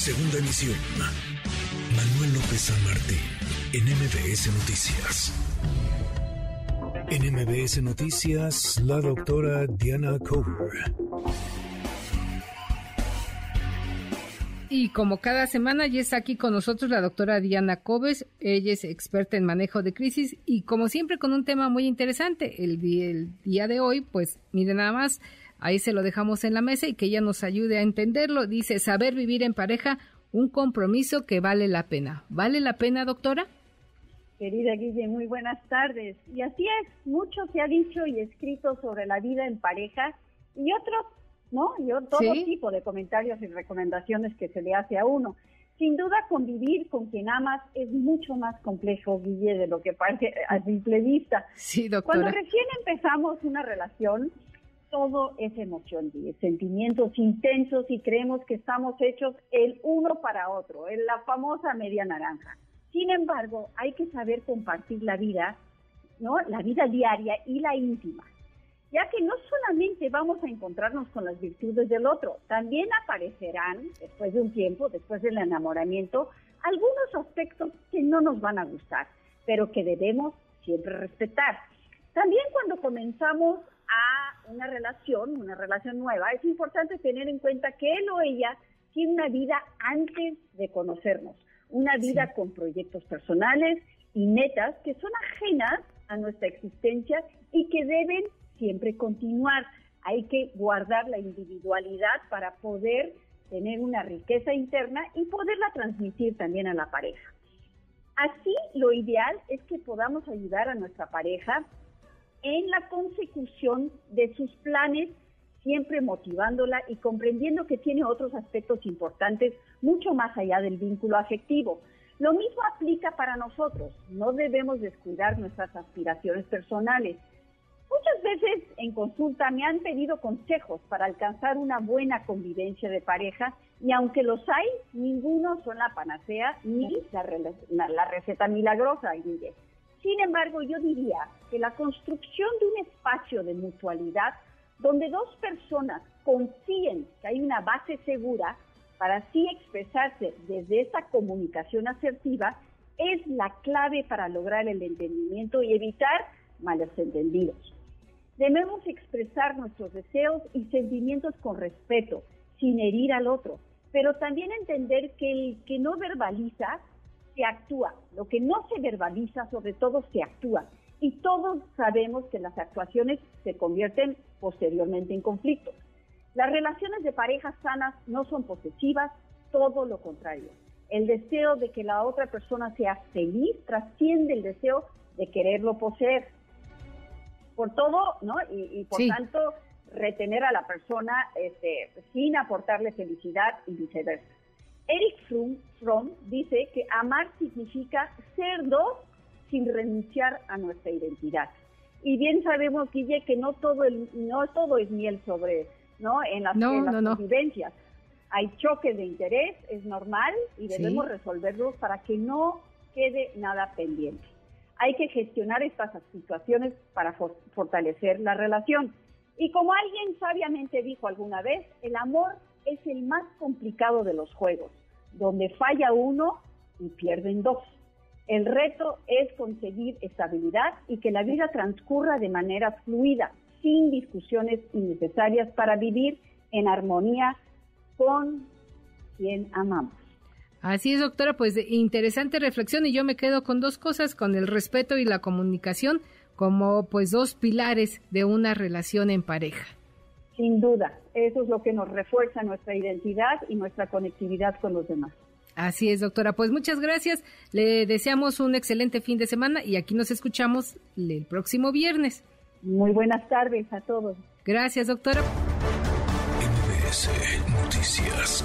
Segunda emisión. Manuel López San Martín, en MBS Noticias. En MBS Noticias, la doctora Diana Cover. Y como cada semana ya está aquí con nosotros la doctora Diana Cobes, ella es experta en manejo de crisis y como siempre con un tema muy interesante. El día, el día de hoy, pues miren nada más, ahí se lo dejamos en la mesa y que ella nos ayude a entenderlo. Dice, saber vivir en pareja, un compromiso que vale la pena. ¿Vale la pena, doctora? Querida Guille, muy buenas tardes. Y así es, mucho se ha dicho y escrito sobre la vida en pareja y otros ¿no? Yo todo tipo de comentarios y recomendaciones que se le hace a uno. Sin duda, convivir con quien amas es mucho más complejo, Guille, de lo que parece a simple vista. Sí, doctora. Cuando recién empezamos una relación, todo es emoción, Guille, sentimientos intensos y creemos que estamos hechos el uno para otro, en la famosa media naranja. Sin embargo, hay que saber compartir la vida, ¿no? La vida diaria y la íntima ya que no solamente vamos a encontrarnos con las virtudes del otro, también aparecerán, después de un tiempo, después del enamoramiento, algunos aspectos que no nos van a gustar, pero que debemos siempre respetar. También cuando comenzamos una relación, una relación nueva, es importante tener en cuenta que él o ella tiene una vida antes de conocernos, una vida con proyectos personales y metas que son ajenas a nuestra existencia y que deben siempre continuar. Hay que guardar la individualidad para poder tener una riqueza interna y poderla transmitir también a la pareja. Así, lo ideal es que podamos ayudar a nuestra pareja en la consecución de sus planes, siempre motivándola y comprendiendo que tiene otros aspectos importantes mucho más allá del vínculo afectivo. Lo mismo aplica para nosotros. No debemos descuidar nuestras aspiraciones personales. Muchas veces en consulta me han pedido consejos para alcanzar una buena convivencia de pareja y aunque los hay, ninguno son la panacea ni la, receta milagrosa, Sin embargo, yo diría que la construcción de un espacio de mutualidad donde dos personas confíen que hay una base segura para así expresarse desde esa comunicación asertiva es la clave para lograr el entendimiento y evitar malos entendidos. Debemos expresar nuestros deseos y sentimientos con respeto, sin herir al otro, pero también entender que el que no verbaliza se actúa, lo que no se verbaliza sobre todo se actúa. Y todos sabemos que las actuaciones se convierten posteriormente en conflictos. Las relaciones de parejas sanas no son posesivas, todo lo contrario. El deseo de que la otra persona sea feliz trasciende el deseo de quererlo poseer por todo, ¿no? Y, por tanto, retener a la persona este, sin aportarle felicidad y viceversa. Dice que amar significa ser dos sin renunciar a nuestra identidad. Y bien sabemos, Guille, que no todo, el, no todo es miel sobre, ¿no? En las, convivencias. Hay choques de interés, es normal y debemos resolverlos para que no quede nada pendiente hay que gestionar estas situaciones para fortalecer la relación. Y como alguien sabiamente dijo alguna vez, el amor es el más complicado de los juegos, donde falla uno y pierden dos. El reto es conseguir estabilidad y que la vida transcurra de manera fluida, sin discusiones innecesarias para vivir en armonía con quien amamos. Así es, doctora, pues interesante reflexión y yo me quedo con dos cosas, con el respeto y la comunicación como pues dos pilares de una relación en pareja. Sin duda, eso es lo que nos refuerza nuestra identidad y nuestra conectividad con los demás. Así es, doctora. Pues muchas gracias. Le deseamos un excelente fin de semana y aquí nos escuchamos el próximo viernes. Muy buenas tardes a todos. Gracias, doctora. Noticias.